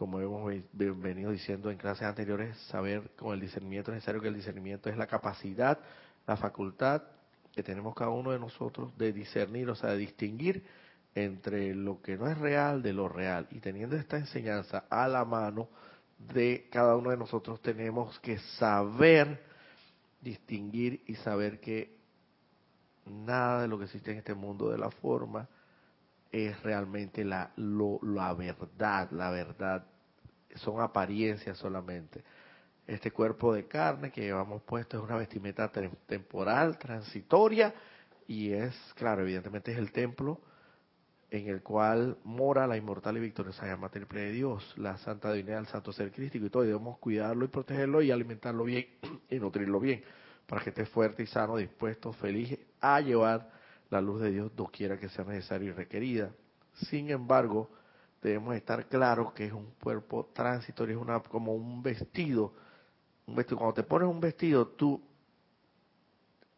como hemos venido diciendo en clases anteriores, saber con el discernimiento necesario que el discernimiento es la capacidad, la facultad que tenemos cada uno de nosotros de discernir, o sea, de distinguir entre lo que no es real de lo real. Y teniendo esta enseñanza a la mano de cada uno de nosotros, tenemos que saber distinguir y saber que nada de lo que existe en este mundo de la forma es realmente la, la verdad, la verdad son apariencias solamente. Este cuerpo de carne que llevamos puesto es una vestimenta temporal, transitoria, y es, claro, evidentemente es el templo en el cual mora la inmortal y victoriosa llama triple de Dios, la santa divinidad del santo ser crístico y todo, y debemos cuidarlo y protegerlo y alimentarlo bien <clears throat> y nutrirlo bien, para que esté fuerte y sano, dispuesto, feliz a llevar la luz de Dios doquiera que sea necesario y requerida. Sin embargo, debemos estar claros que es un cuerpo transitorio, es una como un vestido, un vestido. Cuando te pones un vestido, tú,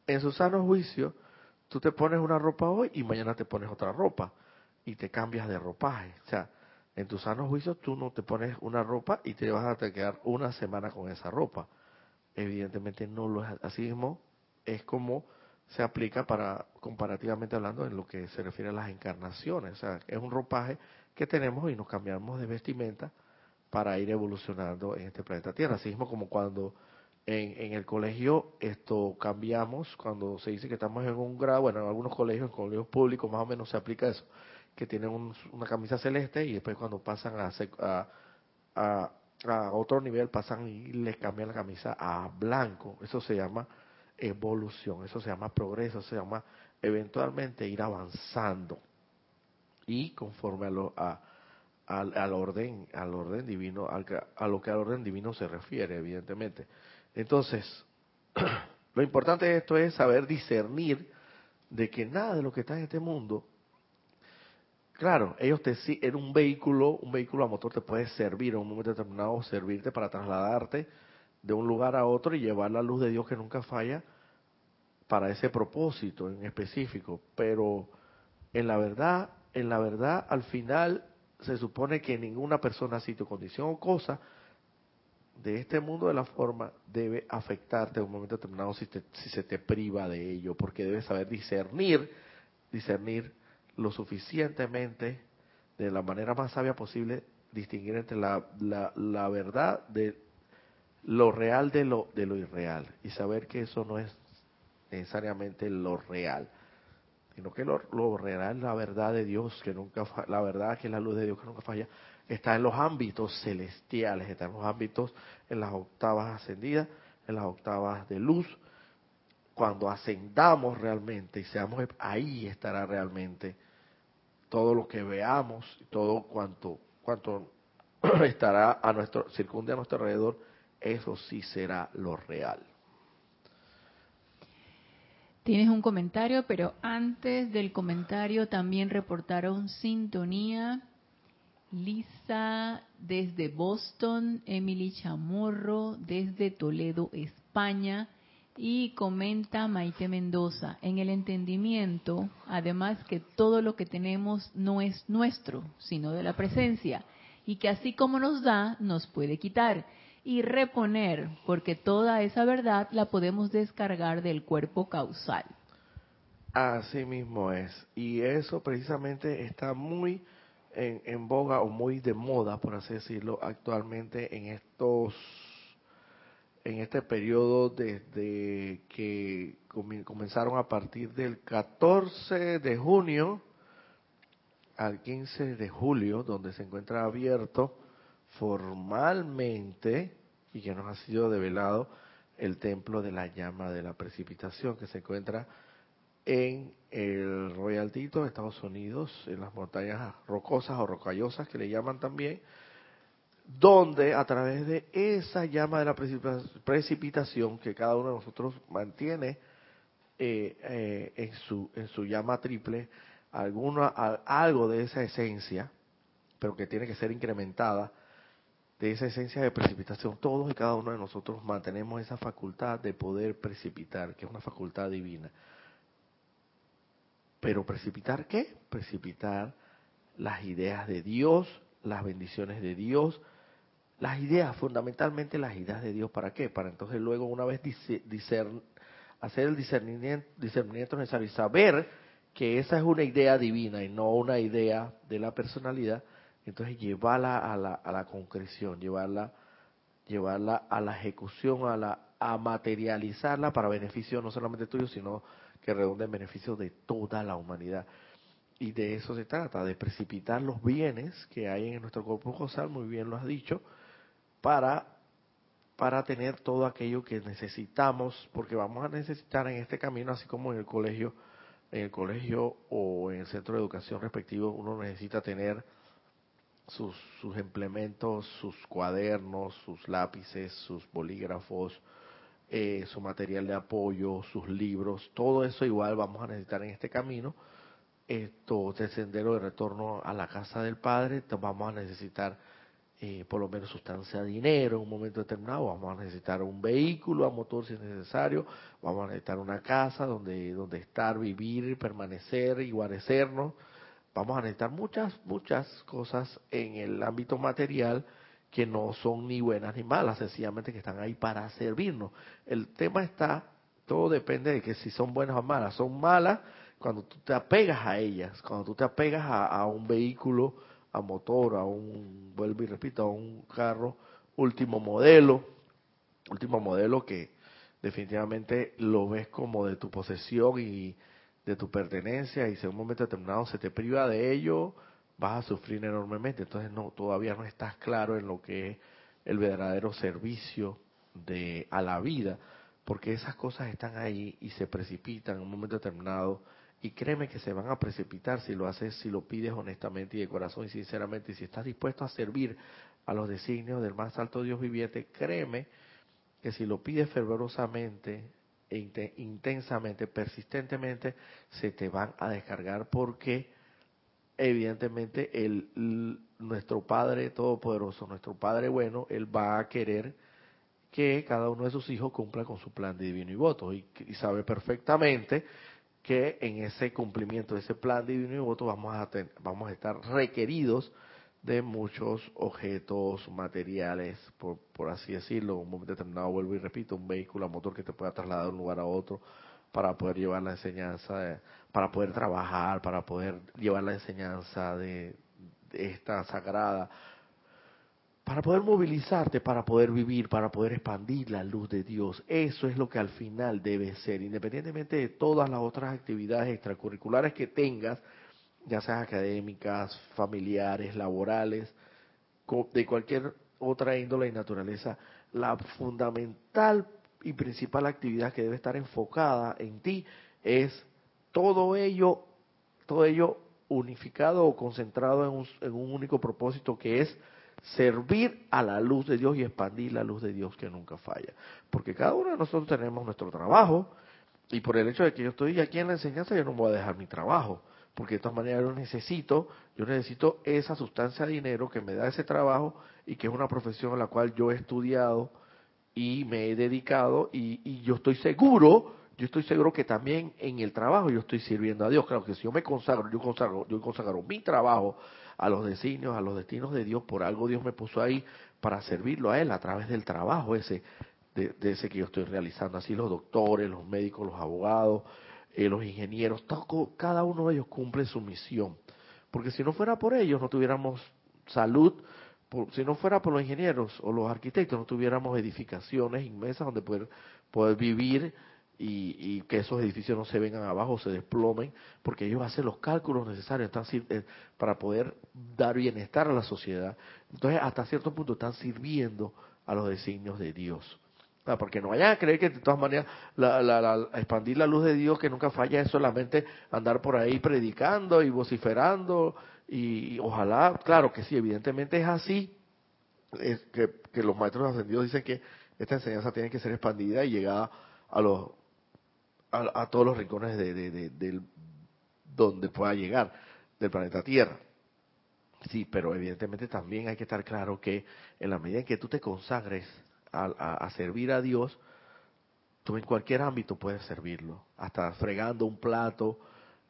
en su sano juicio, tú te pones una ropa hoy y mañana te pones otra ropa y te cambias de ropaje. O sea, en tus sanos juicios tú no te pones una ropa y te vas a quedar una semana con esa ropa. Evidentemente no lo es así mismo, es como se aplica para, comparativamente hablando, en lo que se refiere a las encarnaciones. O sea, es un ropaje que tenemos y nos cambiamos de vestimenta para ir evolucionando en este planeta Tierra. Así mismo como cuando en, en, el colegio esto cambiamos, cuando se dice que estamos en un grado, bueno, en algunos colegios, en colegios públicos más o menos se aplica eso que tienen una camisa celeste y después cuando pasan a, a, a, otro nivel pasan y les cambian la camisa a blanco. Eso se llama evolución, eso se llama progreso, se llama eventualmente ir avanzando. Y conforme a lo, a, al, al, orden al orden divino al, a lo que al orden divino se refiere evidentemente. Entonces <clears throat> lo importante de esto es saber discernir de que nada de lo que está en este mundo Claro, ellos te en un vehículo, un vehículo a motor te puede servir en un momento determinado, servirte para trasladarte de un lugar a otro y llevar la luz de Dios que nunca falla para ese propósito en específico. Pero en la verdad, en la verdad, al final se supone que ninguna persona, sitio, condición o cosa de este mundo de la forma debe afectarte en un momento determinado si, si se te priva de ello, porque debes saber discernir, discernir lo suficientemente, de la manera más sabia posible, distinguir entre la, la, verdad de lo real de lo, de lo irreal y saber que eso no es necesariamente lo real, sino que lo, lo real la verdad de Dios, que nunca la verdad que es la luz de Dios que nunca falla, está en los ámbitos celestiales, está en los ámbitos, en las octavas ascendidas, en las octavas de luz, cuando ascendamos realmente y seamos ahí estará realmente todo lo que veamos, todo cuanto cuanto <clears throat> estará a nuestro circunde a nuestro alrededor, eso sí será lo real. Tienes un comentario, pero antes del comentario también reportaron sintonía. Lisa desde Boston, Emily Chamorro desde Toledo, España, y comenta Maite Mendoza, en el entendimiento, además que todo lo que tenemos no es nuestro, sino de la presencia, y que así como nos da, nos puede quitar y reponer, porque toda esa verdad la podemos descargar del cuerpo causal. Así mismo es, y eso precisamente está muy en, en boga o muy de moda, por así decirlo, actualmente en estos en este periodo desde que comenzaron a partir del 14 de junio al 15 de julio, donde se encuentra abierto formalmente y que nos ha sido develado el templo de la llama de la precipitación que se encuentra en el Royal Tito, Estados Unidos, en las montañas rocosas o rocallosas que le llaman también, donde a través de esa llama de la precipitación que cada uno de nosotros mantiene eh, eh, en, su, en su llama triple, alguna, algo de esa esencia, pero que tiene que ser incrementada, de esa esencia de precipitación, todos y cada uno de nosotros mantenemos esa facultad de poder precipitar, que es una facultad divina. Pero precipitar qué? Precipitar las ideas de Dios, las bendiciones de Dios, las ideas, fundamentalmente las ideas de Dios, ¿para qué? Para entonces luego una vez hacer el discernimiento, discernimiento necesario y saber que esa es una idea divina y no una idea de la personalidad, entonces llevarla a la, a la concreción, llevarla, llevarla a la ejecución, a la a materializarla para beneficio no solamente tuyo, sino que redunde en beneficio de toda la humanidad. Y de eso se trata, de precipitar los bienes que hay en nuestro cuerpo causal, muy bien lo has dicho, para, para tener todo aquello que necesitamos, porque vamos a necesitar en este camino, así como en el colegio, en el colegio o en el centro de educación respectivo, uno necesita tener sus, sus implementos, sus cuadernos, sus lápices, sus bolígrafos, eh, su material de apoyo, sus libros, todo eso igual vamos a necesitar en este camino. Esto, de sendero de retorno a la casa del Padre, vamos a necesitar eh, por lo menos sustancia dinero en un momento determinado, vamos a necesitar un vehículo a motor si es necesario, vamos a necesitar una casa donde, donde estar, vivir, permanecer y guarecernos, vamos a necesitar muchas, muchas cosas en el ámbito material que no son ni buenas ni malas, sencillamente que están ahí para servirnos. El tema está, todo depende de que si son buenas o malas. Son malas cuando tú te apegas a ellas, cuando tú te apegas a un vehículo, a motor, a un, vuelvo y repito, a un carro último modelo, último modelo que definitivamente lo ves como de tu posesión y de tu pertenencia y si en un momento determinado se te priva de ello, vas a sufrir enormemente. Entonces no, todavía no estás claro en lo que es el verdadero servicio de a la vida, porque esas cosas están ahí y se precipitan en un momento determinado y créeme que se van a precipitar si lo haces, si lo pides honestamente y de corazón y sinceramente, y si estás dispuesto a servir a los designios del más alto Dios viviente, créeme que si lo pides fervorosamente, intensamente, persistentemente, se te van a descargar porque evidentemente el, nuestro Padre Todopoderoso, nuestro Padre bueno, Él va a querer que cada uno de sus hijos cumpla con su plan divino y voto. Y, sabe perfectamente que en ese cumplimiento de ese plan divino y voto vamos a, vamos a estar requeridos de muchos objetos materiales, por, por así decirlo, un momento determinado, vuelvo y repito, un vehículo a motor que te pueda trasladar de un lugar a otro para poder llevar la enseñanza, para poder trabajar, para poder llevar la enseñanza de esta sagrada para poder movilizarte, para poder vivir, para poder expandir la luz de Dios. Eso es lo que al final debe ser, independientemente de todas las otras actividades extracurriculares que tengas, ya sean académicas, familiares, laborales, de cualquier otra índole y naturaleza, la fundamental y principal actividad que debe estar enfocada en ti es todo ello, todo ello unificado o concentrado en un, en un único propósito que es servir a la luz de Dios y expandir la luz de Dios que nunca falla. Porque cada uno de nosotros tenemos nuestro trabajo y por el hecho de que yo estoy aquí en la enseñanza yo no voy a dejar mi trabajo. Porque de todas maneras yo necesito, yo necesito esa sustancia de dinero que me da ese trabajo y que es una profesión a la cual yo he estudiado y me he dedicado y, yo estoy seguro, yo estoy seguro que también en el trabajo yo estoy sirviendo a Dios. Claro que si yo me consagro, yo consagro, yo consagro mi trabajo a los designios, a los destinos de Dios, por algo Dios me puso ahí para servirlo a Él a través del trabajo ese, de, ese que yo estoy realizando. Así los doctores, los médicos, los abogados, eh, los ingenieros, cada uno de ellos cumple su misión. Porque si no fuera por ellos, no tuviéramos salud, si no fuera por los ingenieros o los arquitectos, no tuviéramos edificaciones inmensas donde poder, poder vivir y, que esos edificios no se vengan abajo, se desplomen, porque ellos hacen los cálculos necesarios están, eh, para poder dar bienestar a la sociedad. Entonces, hasta cierto punto están sirviendo a los designios de Dios. Porque no vayan a creer que de todas maneras la, expandir la luz de Dios que nunca falla es solamente andar por ahí predicando y vociferando y, ojalá, claro que sí, evidentemente es así, es que, que los maestros ascendidos dicen que esta enseñanza tiene que ser expandida y llegada a los a, todos los rincones de, donde pueda llegar del planeta Tierra. Sí, pero evidentemente también hay que estar claro que en la medida en que tú te consagres a, servir a Dios, tú en cualquier ámbito puedes servirlo, hasta fregando un plato,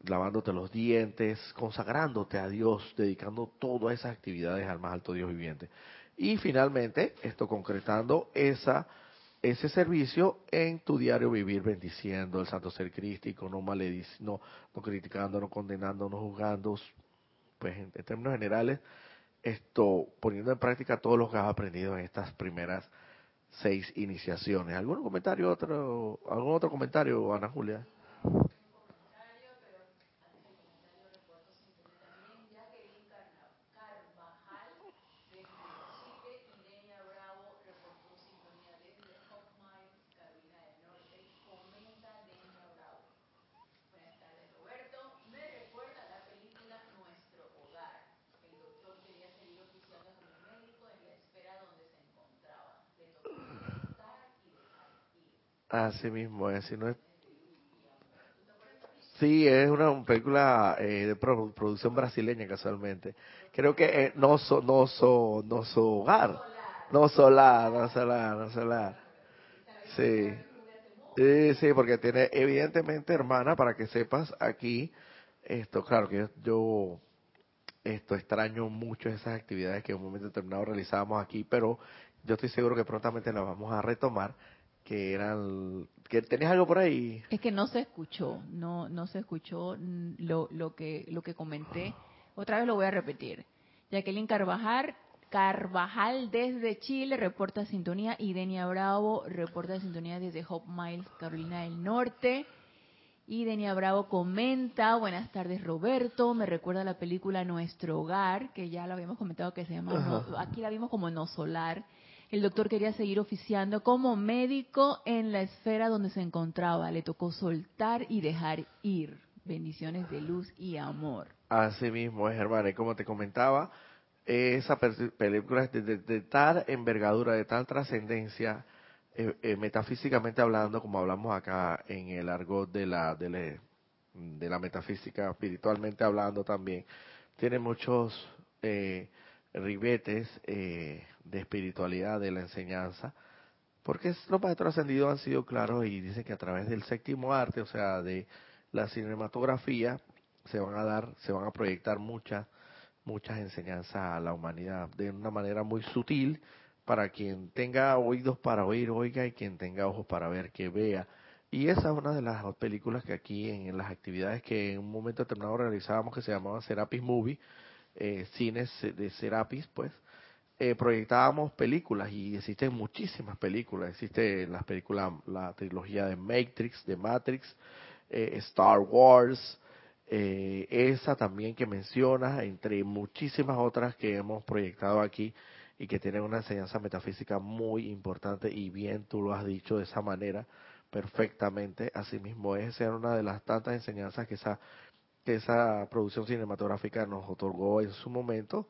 lavándote los dientes, consagrándote a Dios, dedicando todas esas actividades al más alto Dios viviente. Y finalmente, esto concretando esa ese servicio en tu diario vivir bendiciendo el santo ser crístico, no malediciendo, no, criticando, no condenando, no juzgando, pues en, términos generales, esto poniendo en práctica todos los que has aprendido en estas primeras seis iniciaciones. ¿Algún comentario otro, algún otro comentario, Ana Julia? Así mismo es, no es... Sí, es una película eh, de producción brasileña casualmente. Creo que eh, no so, no so, no so hogar, no solar, no solar, no solar. Sí. Sí, sí, porque tiene evidentemente, hermana, para que sepas aquí, esto, claro que yo esto extraño mucho esas actividades que en un momento determinado realizábamos aquí, pero yo estoy seguro que prontamente las vamos a retomar que eran que tenés algo por ahí. Es que no se escuchó no no se escuchó lo, lo que lo que comenté. Otra vez lo voy a repetir. Jacqueline Carvajal Carvajal desde Chile reporta sintonía y Denia Bravo reporta sintonía desde Hope Miles Carolina del Norte. Y Denia Bravo comenta, buenas tardes Roberto, me recuerda la película Nuestro Hogar, que ya lo habíamos comentado que se llama, aquí la vimos como No Solar, el doctor quería seguir oficiando como médico en la esfera donde se encontraba. Le tocó soltar y dejar ir. Bendiciones de luz y amor. Así mismo es, hermana. Y como te comentaba, esa película es de, tal envergadura, de tal trascendencia, eh, eh, metafísicamente hablando, como hablamos acá en el argot de la, de la, de la metafísica, espiritualmente hablando también, tiene muchos eh, ribetes eh, de espiritualidad de la enseñanza, porque los maestros ascendidos han sido claros y dicen que a través del séptimo arte, o sea, de la cinematografía, se van a dar, se van a proyectar muchas, muchas enseñanzas a la humanidad de una manera muy sutil para quien tenga oídos para oír, oiga, y quien tenga ojos para ver, que vea. Y esa es una de las películas que aquí en, las actividades que en un momento determinado realizábamos que se llamaban Serapis Movie, eh, cines de Serapis, pues, eh, proyectábamos películas y existen muchísimas películas. Existe las películas, la trilogía de Matrix, de Matrix, eh, Star Wars, eh, esa también que mencionas, entre muchísimas otras que hemos proyectado aquí y que tienen una enseñanza metafísica muy importante y bien tú lo has dicho de esa manera perfectamente. Asimismo, esa era una de las tantas enseñanzas que esa, que esa producción cinematográfica nos otorgó en su momento.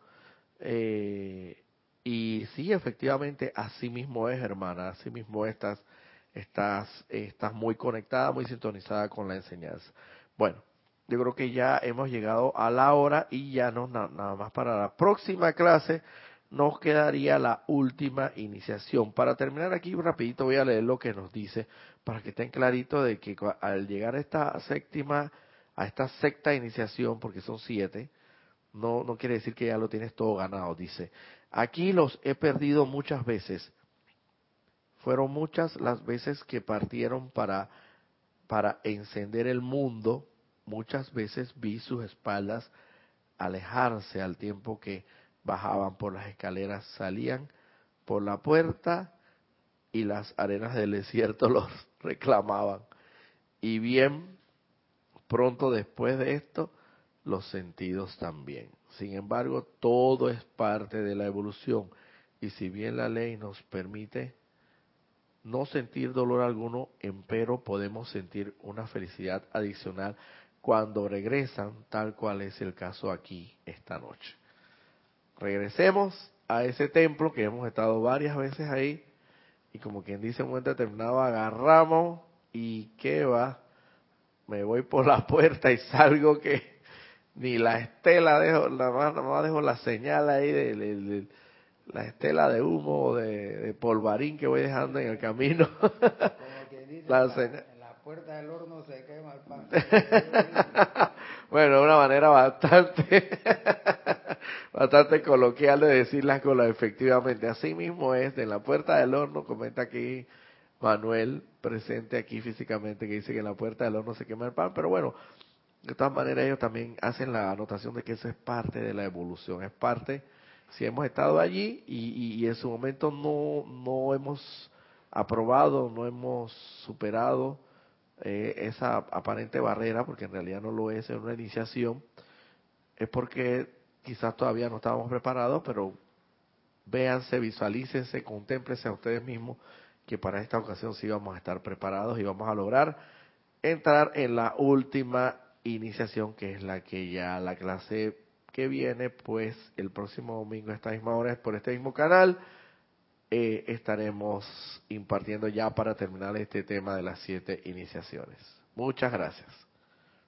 Eh, y sí, efectivamente, así mismo es, hermana, así mismo estás, estás, estás muy conectada, muy sintonizada con la enseñanza. Bueno, yo creo que ya hemos llegado a la hora y ya no nada más para la próxima clase nos quedaría la última iniciación. Para terminar aquí rapidito voy a leer lo que nos dice para que estén clarito de que al llegar a esta séptima, a esta sexta iniciación, porque son siete, no, no quiere decir que ya lo tienes todo ganado. Dice, aquí los he perdido muchas veces. Fueron muchas las veces que partieron para, para encender el mundo. Muchas veces vi sus espaldas alejarse al tiempo que bajaban por las escaleras, salían por la puerta y las arenas del desierto <laughs> los reclamaban. Y bien pronto después de esto, los sentidos también. Sin embargo, todo es parte de la evolución. Y si bien la ley nos permite no sentir dolor alguno, empero podemos sentir una felicidad adicional cuando regresan, tal cual es el caso aquí esta noche regresemos a ese templo que hemos estado varias veces ahí y como quien dice un momento agarramos y qué va, me voy por la puerta y salgo que ni la estela dejo, nada más, dejo la señal ahí de, la estela de humo, de, de, polvarín que voy dejando en el camino. Como quien dice, <laughs> la, en la puerta del horno se quema el pan. <laughs> bueno, de una manera bastante <laughs> bastante coloquial de decirlas cosas efectivamente. Así mismo es, de la puerta del horno, comenta aquí Manuel, presente aquí físicamente, que dice que en la puerta del horno se quema el pan, pero bueno, de todas maneras ellos también hacen la anotación de que eso es parte de la evolución, es parte, si hemos estado allí y, y en su momento no, no hemos aprobado, no hemos superado eh, esa aparente barrera, porque en realidad no lo es, en una iniciación, es porque quizás todavía no estábamos preparados, pero véanse, visualícense, contemplense a ustedes mismos que para esta ocasión sí vamos a estar preparados y vamos a lograr entrar en la última iniciación, que es la que ya la clase que viene, pues el próximo domingo a esta misma hora, por este mismo canal, eh, estaremos impartiendo ya para terminar este tema de las siete iniciaciones. Muchas gracias.